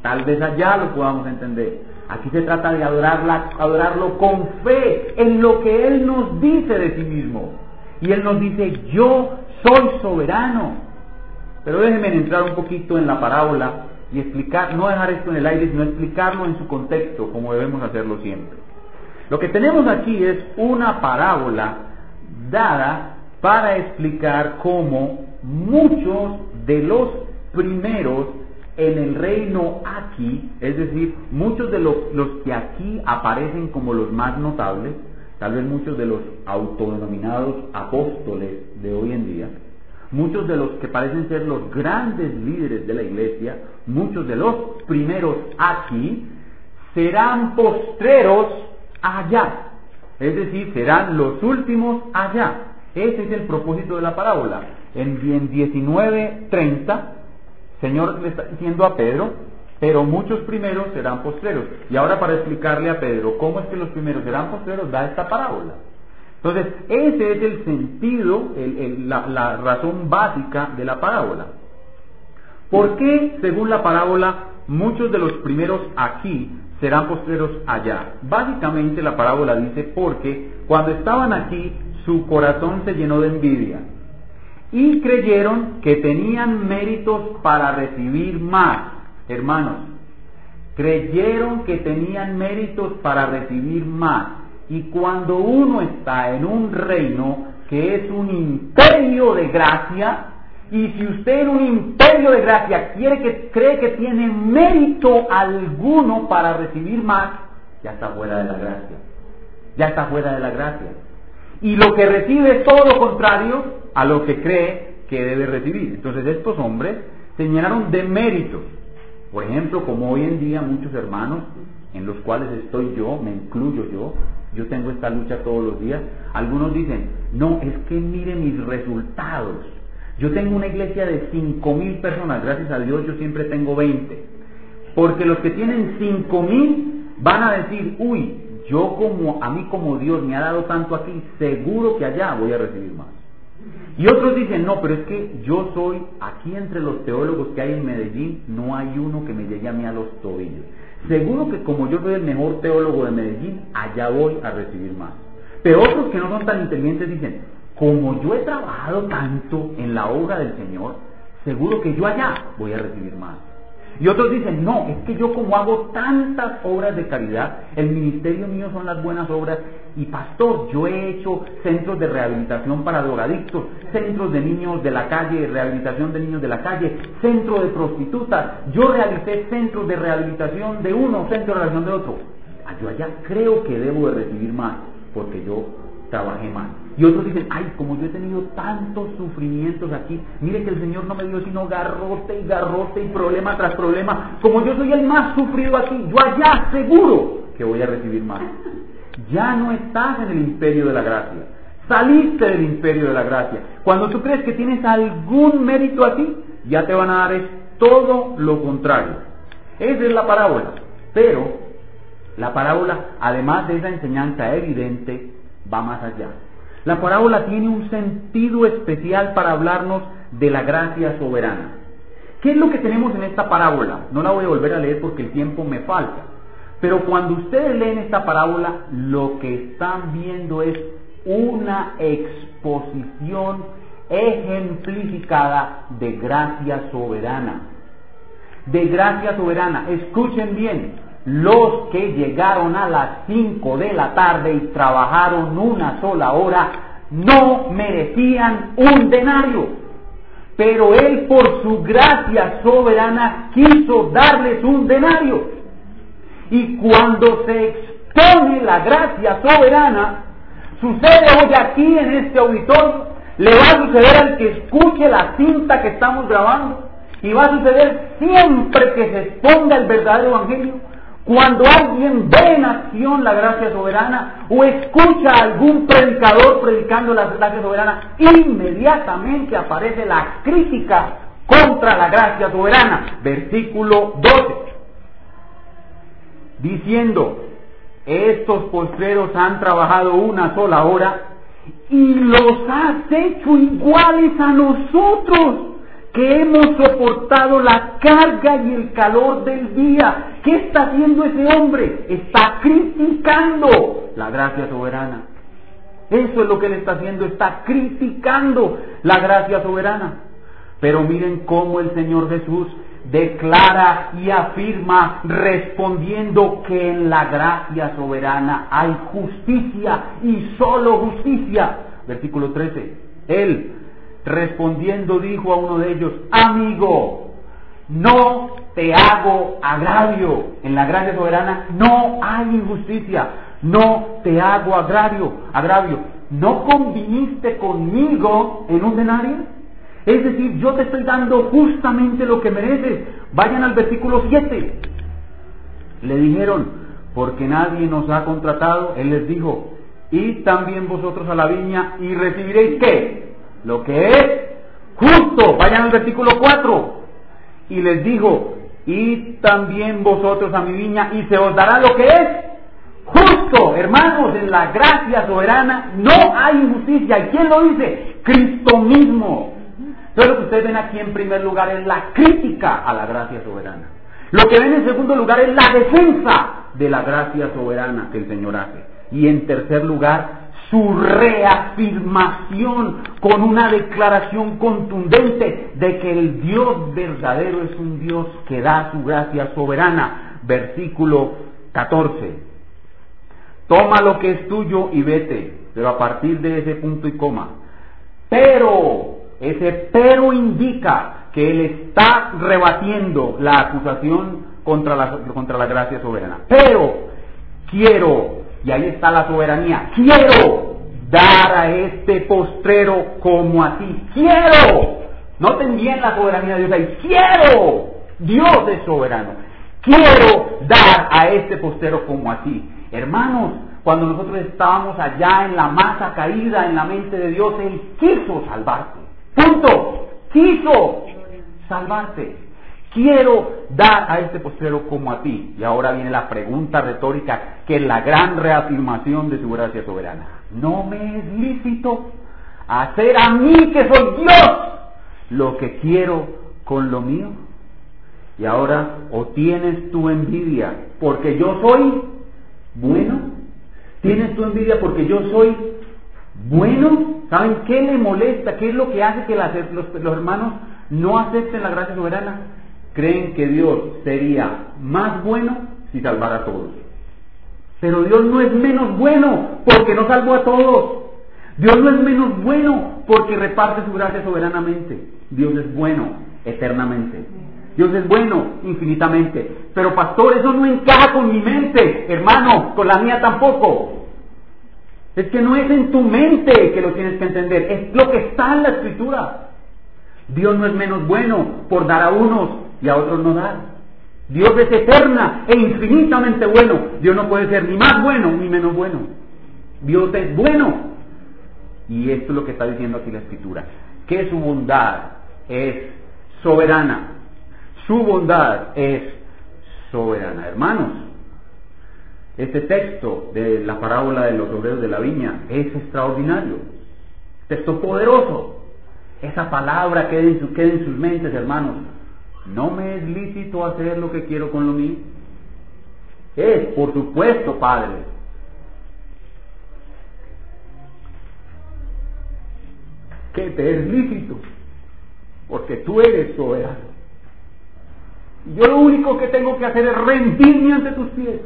Speaker 1: Tal vez allá lo podamos entender. Aquí se trata de adorarla, adorarlo con fe en lo que Él nos dice de sí mismo. Y Él nos dice, yo soy soberano. Pero déjenme entrar un poquito en la parábola y explicar, no dejar esto en el aire, sino explicarlo en su contexto, como debemos hacerlo siempre. Lo que tenemos aquí es una parábola dada para explicar cómo muchos de los primeros en el reino aquí, es decir, muchos de los, que aquí aparecen como los más notables, tal vez muchos de los autodenominados apóstoles de hoy en día, muchos de los que parecen ser los grandes líderes de la iglesia, muchos de los primeros aquí, serán postreros allá, es decir, serán los últimos allá. Ese es el propósito de la parábola. En 19.30, Señor le está diciendo a Pedro, pero muchos primeros serán postreros. Y ahora para explicarle a Pedro cómo es que los primeros serán postreros, da esta parábola. Entonces, ese es el sentido, la, la razón básica de la parábola. ¿Por qué, según la parábola, muchos de los primeros aquí serán postreros allá? Básicamente la parábola dice porque cuando estaban aquí su corazón se llenó de envidia y creyeron que tenían méritos para recibir más. Hermanos, creyeron que tenían méritos para recibir más. Y cuando uno está en un reino que es un imperio de gracia, y si usted en un imperio de gracia quiere que, cree que tiene mérito alguno para recibir más, ya está fuera de la gracia. Ya está fuera de la gracia y lo que recibe es todo lo contrario a lo que cree que debe recibir. Entonces estos hombres se llenaron de méritos. Por ejemplo, como hoy en día muchos hermanos, en los cuales estoy yo, me incluyo yo, yo tengo esta lucha todos los días, algunos dicen, no, es que mire mis resultados. Yo tengo una iglesia de cinco mil personas, gracias a Dios yo siempre tengo 20. Porque los que tienen cinco mil van a decir, uy, yo como a mí como Dios me ha dado tanto aquí, seguro que allá voy a recibir más. Y otros dicen, no, pero es que yo soy, aquí entre los teólogos que hay en Medellín, no hay uno que me llegue a mí a los tobillos. Seguro que como yo soy el mejor teólogo de Medellín, allá voy a recibir más. Pero otros que no son tan inteligentes dicen, como yo he trabajado tanto en la obra del Señor, seguro que yo allá voy a recibir más. Y otros dicen, no, es que yo como hago tantas obras de caridad, el ministerio mío son las buenas obras, y pastor, yo he hecho centros de rehabilitación para drogadictos, centros de niños de la calle, rehabilitación de niños de la calle, centro de prostitutas, yo realicé centros de rehabilitación de uno, centro de rehabilitación de otro. Ah, yo allá creo que debo de recibir más, porque yo trabajé más. Y otros dicen, ay, como yo he tenido tantos sufrimientos aquí, mire que el Señor no me dio sino garrote y garrote y problema tras problema. Como yo soy el más sufrido aquí, yo allá seguro que voy a recibir más. Ya no estás en el imperio de la gracia. Saliste del imperio de la gracia. Cuando tú crees que tienes algún mérito aquí, ya te van a dar todo lo contrario. Esa es la parábola. Pero la parábola, además de esa enseñanza evidente, va más allá. La parábola tiene un sentido especial para hablarnos de la gracia soberana. ¿Qué es lo que tenemos en esta parábola? No la voy a volver a leer porque el tiempo me falta. Pero cuando ustedes leen esta parábola, lo que están viendo es una exposición ejemplificada de gracia soberana. De gracia soberana. Escuchen bien, los que llegaron a las 5 de la tarde y trabajaron una sola hora no merecían un denario. Pero Él por su gracia soberana quiso darles un denario. Y cuando se expone la gracia soberana, sucede hoy aquí en este auditorio, le va a suceder al que escuche la cinta que estamos grabando, y va a suceder siempre que se exponga el verdadero evangelio, cuando alguien ve en acción la gracia soberana o escucha a algún predicador predicando la gracia soberana, inmediatamente aparece la crítica contra la gracia soberana. Versículo 12 diciendo, estos postreros han trabajado una sola hora y los has hecho iguales a nosotros, que hemos soportado la carga y el calor del día. ¿Qué está haciendo ese hombre? Está criticando la gracia soberana. Eso es lo que él está haciendo, está criticando la gracia soberana. Pero miren cómo el Señor Jesús declara y afirma respondiendo que en la gracia soberana hay justicia y solo justicia. Versículo 13. Él respondiendo dijo a uno de ellos, amigo, no te hago agravio. En la gracia soberana no hay injusticia. No te hago agravio. Agravio. ¿No conviniste conmigo en un denario? Es decir, yo te estoy dando justamente lo que mereces. Vayan al versículo 7. Le dijeron, porque nadie nos ha contratado. Él les dijo, y también vosotros a la viña y recibiréis qué? Lo que es justo. Vayan al versículo 4. Y les dijo, y también vosotros a mi viña y se os dará lo que es justo. Hermanos, en la gracia soberana no hay injusticia. ¿Y quién lo dice? Cristo mismo. Entonces lo que ustedes ven aquí en primer lugar es la crítica a la gracia soberana. Lo que ven en segundo lugar es la defensa de la gracia soberana que el Señor hace. Y en tercer lugar, su reafirmación con una declaración contundente de que el Dios verdadero es un Dios que da su gracia soberana. Versículo 14. Toma lo que es tuyo y vete, pero a partir de ese punto y coma. Pero ese pero indica que él está rebatiendo la acusación contra la, contra la gracia soberana. Pero quiero, y ahí está la soberanía, quiero dar a este postrero como a ti. Quiero. Noten bien la soberanía de Dios ahí. Quiero. Dios es soberano. Quiero dar a este postrero como a ti. Hermanos, cuando nosotros estábamos allá en la masa caída en la mente de Dios, Él quiso salvarte. Punto. Quiso salvarte. Quiero dar a este postrero como a ti. Y ahora viene la pregunta retórica, que es la gran reafirmación de su gracia soberana. ¿No me es lícito hacer a mí, que soy Dios, lo que quiero con lo mío? Y ahora, o tienes tu envidia porque yo soy bueno, tienes tu envidia porque yo soy bueno, ¿saben qué le molesta? ¿Qué es lo que hace que los, hermanos no acepten la gracia soberana? Creen que Dios sería más bueno si salvara a todos. Pero Dios no es menos bueno porque no salvó a todos. Dios no es menos bueno porque reparte su gracia soberanamente. Dios es bueno eternamente. Dios es bueno infinitamente. Pero pastor, eso no encaja con mi mente, hermano, con la mía tampoco. Es que no es en tu mente que lo tienes que entender, es lo que está en la escritura. Dios no es menos bueno por dar a unos y a otros no dar. Dios es eterna e infinitamente bueno. Dios no puede ser ni más bueno ni menos bueno. Dios es bueno. Y esto es lo que está diciendo aquí la escritura. Que su bondad es soberana. Su bondad es soberana. Hermanos, este texto de la parábola de los obreros de la viña es extraordinario, texto poderoso. Esa palabra queda en sus mentes, hermanos. ¿No me es lícito hacer lo que quiero con lo mío? Es, por supuesto, Padre. Que te es lícito, porque tú eres soberano. Yo lo único que tengo que hacer es rendirme ante tus pies.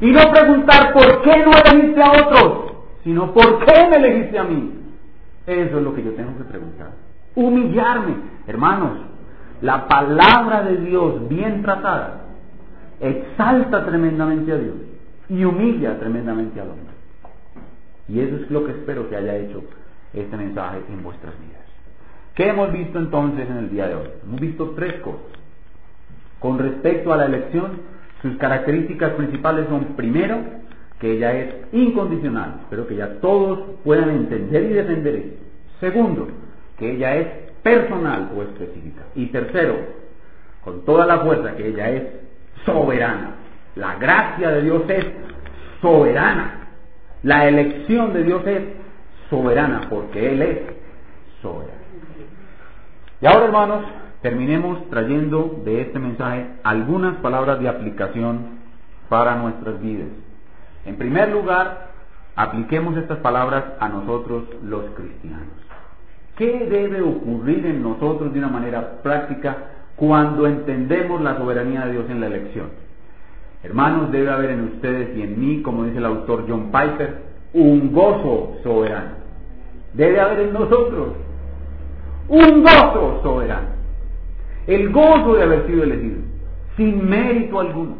Speaker 1: Y no preguntar por qué no elegiste a otros, sino por qué me elegiste a mí. Eso es lo que yo tengo que preguntar. Humillarme. Hermanos, la palabra de Dios bien tratada exalta tremendamente a Dios y humilla tremendamente al hombre. Y eso es lo que espero que haya hecho este mensaje en vuestras vidas. ¿Qué hemos visto entonces en el día de hoy? Hemos visto tres cosas. Con respecto a la elección, sus características principales son, primero, que ella es incondicional, espero que ya todos puedan entender y defender esto. Segundo, que ella es personal o específica. Y tercero, con toda la fuerza que ella es soberana. La gracia de Dios es soberana. La elección de Dios es soberana porque Él es soberano. Y ahora, hermanos, terminemos trayendo de este mensaje algunas palabras de aplicación para nuestras vidas. En primer lugar, apliquemos estas palabras a nosotros los cristianos. ¿Qué debe ocurrir en nosotros de una manera práctica cuando entendemos la soberanía de Dios en la elección? Hermanos, debe haber en ustedes y en mí, como dice el autor John Piper, un gozo soberano. Debe haber en nosotros un gozo soberano. El gozo de haber sido elegido, sin mérito alguno,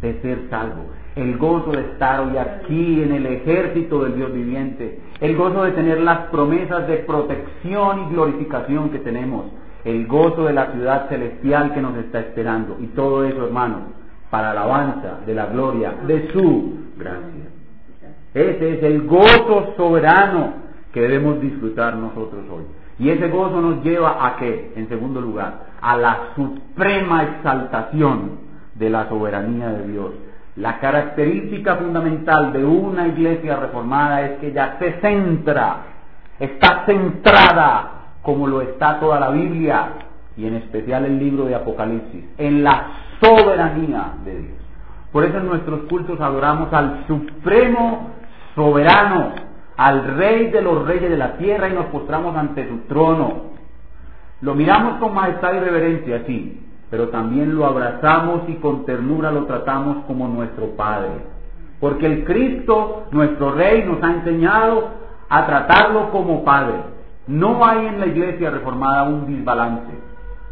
Speaker 1: de ser salvo el gozo de estar hoy aquí en el ejército del Dios viviente, el gozo de tener las promesas de protección y glorificación que tenemos, el gozo de la ciudad celestial que nos está esperando y todo eso, hermanos, para alabanza de la gloria de su gracia. Ese es el gozo soberano que debemos disfrutar nosotros hoy. Y ese gozo nos lleva a qué? En segundo lugar, a la suprema exaltación de la soberanía de Dios la característica fundamental de una iglesia reformada es que ella se centra, está centrada, como lo está toda la Biblia, y en especial el libro de Apocalipsis, en la soberanía de Dios. Por eso en nuestros cultos adoramos al supremo soberano, al rey de los reyes de la tierra y nos postramos ante su trono. Lo miramos con majestad y reverencia, sí, pero también lo abrazamos y con ternura lo tratamos como nuestro Padre. Porque el Cristo, nuestro Rey, nos ha enseñado a tratarlo como Padre. No hay en la iglesia reformada un desbalance.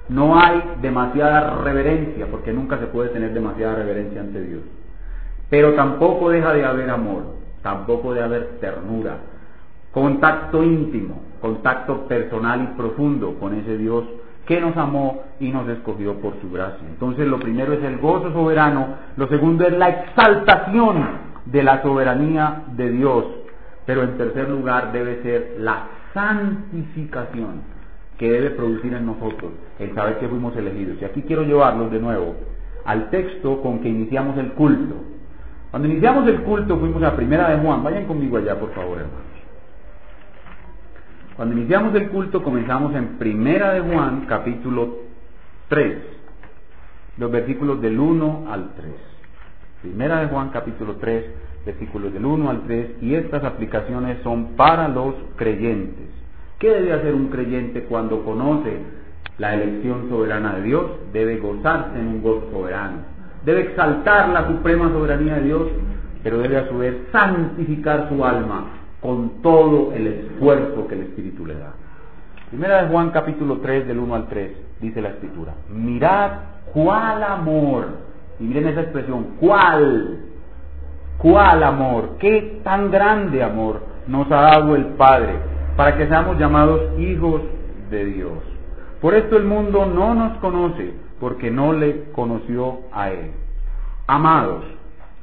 Speaker 1: No hay demasiada reverencia, porque nunca se puede tener demasiada reverencia ante Dios. Pero tampoco deja de haber amor, tampoco de haber ternura, contacto íntimo, contacto personal y profundo con ese Dios que nos amó y nos escogió por su gracia. Entonces lo primero es el gozo soberano, lo segundo es la exaltación de la soberanía de Dios, pero en tercer lugar debe ser la santificación que debe producir en nosotros el saber que fuimos elegidos. Y aquí quiero llevarlos de nuevo al texto con que iniciamos el culto. Cuando iniciamos el culto fuimos a primera de Juan, vayan conmigo allá por favor hermanos. Cuando iniciamos el culto comenzamos en Primera de Juan, capítulo 3, los versículos del 1 al 3. Primera de Juan, capítulo 3, versículos del 1 al 3, y estas aplicaciones son para los creyentes. ¿Qué debe hacer un creyente cuando conoce la elección soberana de Dios? Debe gozarse en un gozo soberano. Debe exaltar la suprema soberanía de Dios, pero debe a su vez santificar su alma con todo el esfuerzo que el Espíritu le da. Primera de Juan capítulo 3 del 1 al 3 dice la Escritura, mirad cuál amor, y miren esa expresión, cuál, cuál amor, qué tan grande amor nos ha dado el Padre para que seamos llamados hijos de Dios. Por esto el mundo no nos conoce porque no le conoció a Él. Amados,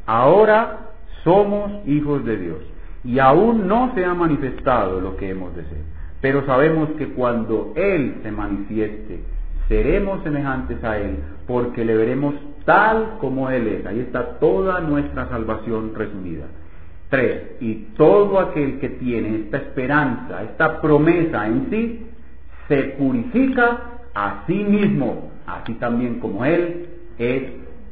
Speaker 1: ahora somos hijos de Dios y aún no se ha manifestado lo que hemos de ser. Pero sabemos que cuando Él se manifieste, seremos semejantes a Él, porque le veremos tal como Él es. Ahí está toda nuestra salvación resumida. Tres, y todo aquel que tiene esta esperanza, esta promesa en sí, se purifica a sí mismo, así también como Él es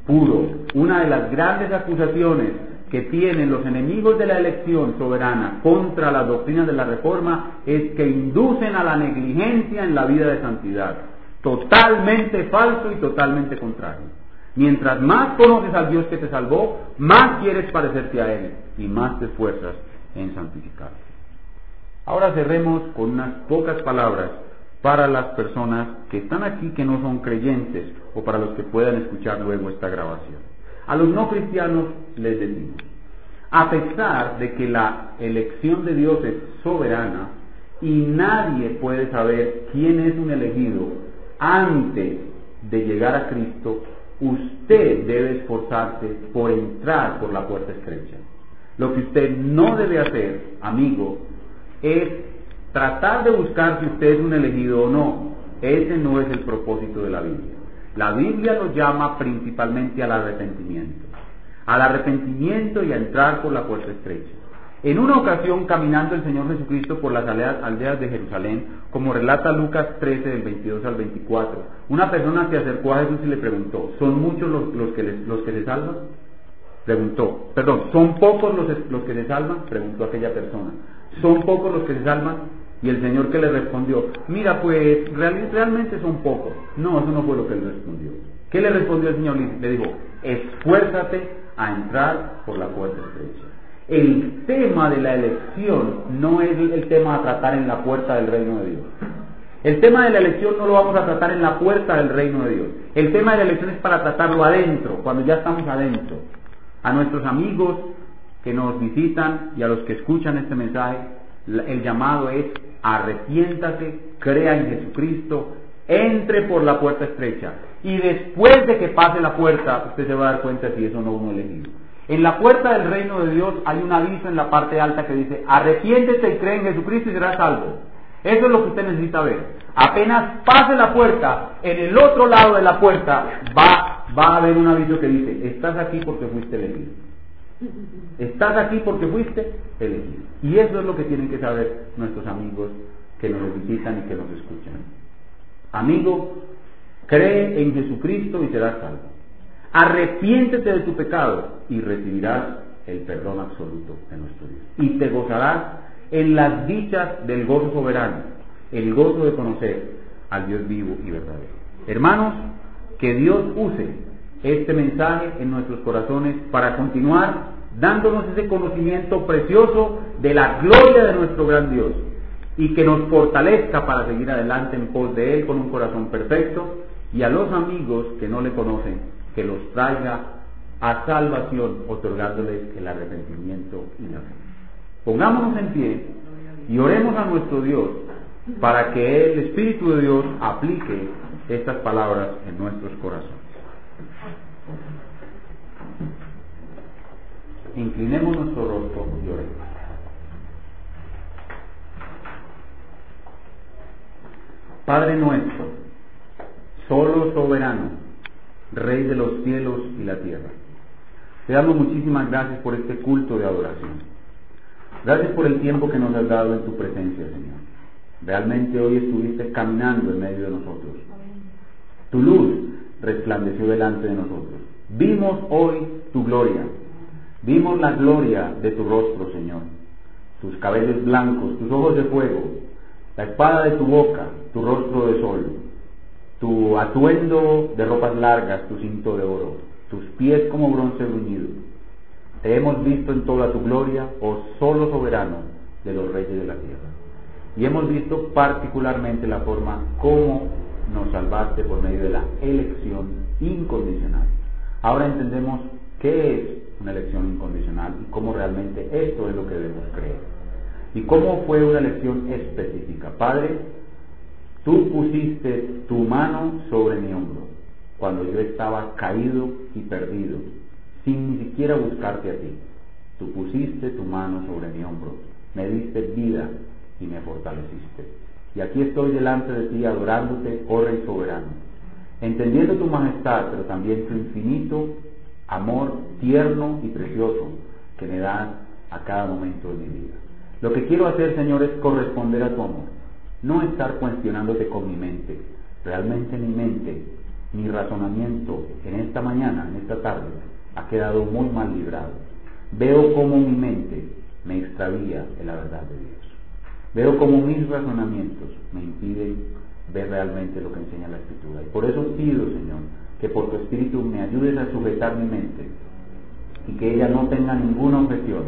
Speaker 1: puro. Una de las grandes acusaciones que tienen los enemigos de la elección soberana contra las doctrinas de la reforma es que inducen a la negligencia en la vida de santidad. Totalmente falso y totalmente contrario. Mientras más conoces al Dios que te salvó, más quieres parecerte a Él y más te esfuerzas en santificarte. Ahora cerremos con unas pocas palabras para las personas que están aquí que no son creyentes o para los que puedan escuchar luego esta grabación. A los no cristianos les decimos, a pesar de que la elección de Dios es soberana y nadie puede saber quién es un elegido antes de llegar a Cristo, usted debe esforzarse por entrar por la puerta estrecha. Lo que usted no debe hacer, amigo, es tratar de buscar si usted es un elegido o no. Ese no es el propósito de la Biblia. La Biblia lo llama principalmente al arrepentimiento. Al arrepentimiento y a entrar por la puerta estrecha. En una ocasión, caminando el Señor Jesucristo por las aldeas de Jerusalén, como relata Lucas 13, del 22 al 24, una persona se acercó a Jesús y le preguntó, ¿son muchos los, que, los que se salvan? Preguntó, perdón, ¿son pocos los, los que se salvan? Preguntó aquella persona. ¿Son pocos los que se salvan? Y el Señor que le respondió, mira, pues realmente son pocos. No, eso no fue lo que le respondió. ¿Qué le respondió el Señor? Le dijo, esfuérzate a entrar por la puerta estrecha. El tema de la elección no es el tema a tratar en la puerta del reino de Dios. El tema de la elección no lo vamos a tratar en la puerta del reino de Dios. El tema de la elección es para tratarlo adentro, cuando ya estamos adentro. A nuestros amigos que nos visitan y a los que escuchan este mensaje, el llamado es arrepiéntase, crea en Jesucristo, entre por la puerta estrecha. Y después de que pase la puerta, usted se va a dar cuenta si eso no es un elegido. En la puerta del reino de Dios hay un aviso en la parte alta que dice, arrepiéntete y cree en Jesucristo y serás salvo. Eso es lo que usted necesita ver. Apenas pase la puerta, en el otro lado de la puerta va, va a haber un aviso que dice, estás aquí porque fuiste elegido. Estás aquí porque fuiste elegido. Y eso es lo que tienen que saber nuestros amigos que nos visitan y que nos escuchan. Amigo, cree en Jesucristo y serás salvo. Arrepiéntete de tu pecado y recibirás el perdón absoluto de nuestro Dios. Y te gozarás en las dichas del gozo soberano, el gozo de conocer al Dios vivo y verdadero. Hermanos, que Dios use este mensaje en nuestros corazones para continuar dándonos ese conocimiento precioso de la gloria de nuestro gran Dios y que nos fortalezca para seguir adelante en pos de Él con un corazón perfecto y a los amigos que no le conocen que los traiga a salvación, otorgándoles el arrepentimiento y la fe. Pongámonos en pie y oremos a nuestro Dios para que el Espíritu de Dios aplique estas palabras en nuestros corazones. Inclinemos nuestro rostro y oremos. Padre nuestro, solo soberano, Rey de los cielos y la tierra. Te damos muchísimas gracias por este culto de adoración. Gracias por el tiempo que nos has dado en tu presencia, Señor. Realmente hoy estuviste caminando en medio de nosotros. Tu luz resplandeció delante de nosotros. Vimos hoy tu gloria. Vimos la gloria de tu rostro, Señor. Tus cabellos blancos, tus ojos de fuego, la espada de tu boca, tu rostro de sol, tu atuendo de ropas largas, tu cinto de oro, tus pies como bronce bruñido. Te hemos visto en toda tu gloria, oh solo soberano de los reyes de la tierra. Y hemos visto particularmente la forma como nos salvaste por medio de la elección incondicional. Ahora entendemos qué es una elección incondicional y cómo realmente esto es lo que debemos creer. Y cómo fue una elección específica. Padre, Tú pusiste tu mano sobre mi hombro cuando yo estaba caído y perdido, sin ni siquiera buscarte a ti. Tú pusiste tu mano sobre mi hombro, me diste vida y me fortaleciste. Y aquí estoy delante de ti adorándote, oh Rey soberano. entendiendo tu majestad, pero también tu infinito amor tierno y precioso que me das a cada momento de mi vida. Lo que quiero hacer, Señor, es corresponder a tu amor, no estar cuestionándote con mi mente. Realmente mi mente, mi razonamiento en esta mañana, en esta tarde, ha quedado muy mal librado. Veo cómo mi mente me extravía de la verdad de Dios. Veo cómo mis razonamientos me impiden ver realmente lo que enseña la Escritura. Y por eso pido, Señor, que por tu Espíritu me ayudes a sujetar mi mente y que ella no tenga ninguna objeción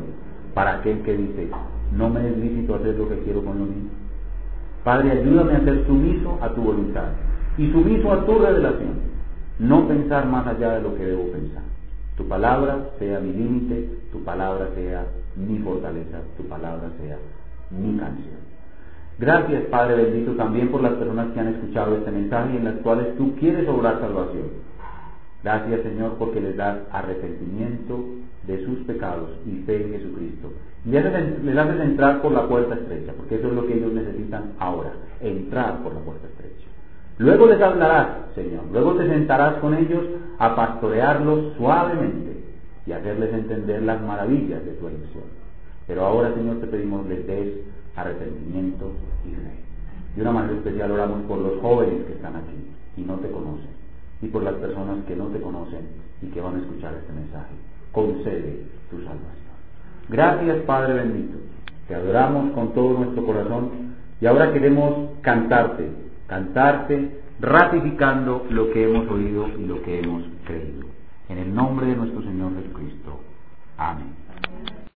Speaker 1: para aquel que dice, no me es lícito hacer lo que quiero con lo mío. Padre, ayúdame a ser sumiso a tu voluntad y sumiso a tu revelación, no pensar más allá de lo que debo pensar. Tu palabra sea mi límite, tu palabra sea mi fortaleza, tu palabra sea mi canción. Gracias, Padre bendito, también por las personas que han escuchado este mensaje y en las cuales tú quieres obrar salvación. Gracias, Señor, porque les das arrepentimiento de sus pecados y fe en Jesucristo. Y les haces entrar por la puerta estrecha, porque eso es lo que ellos necesitan ahora, entrar por la puerta estrecha. Luego les hablarás, Señor, luego te sentarás con ellos a pastorearlos suavemente y hacerles entender las maravillas de tu elección. Pero ahora, Señor, te pedimos les des arrepentimiento y fe. De una manera especial oramos por los jóvenes que están aquí y no te conocen, y por las personas que no te conocen y que van a escuchar este mensaje. Concede tu salvación. Gracias, Padre bendito. Te adoramos con todo nuestro corazón y ahora queremos cantarte, cantarte ratificando lo que hemos oído y lo que hemos creído. En el nombre de nuestro Señor Jesucristo. Amén.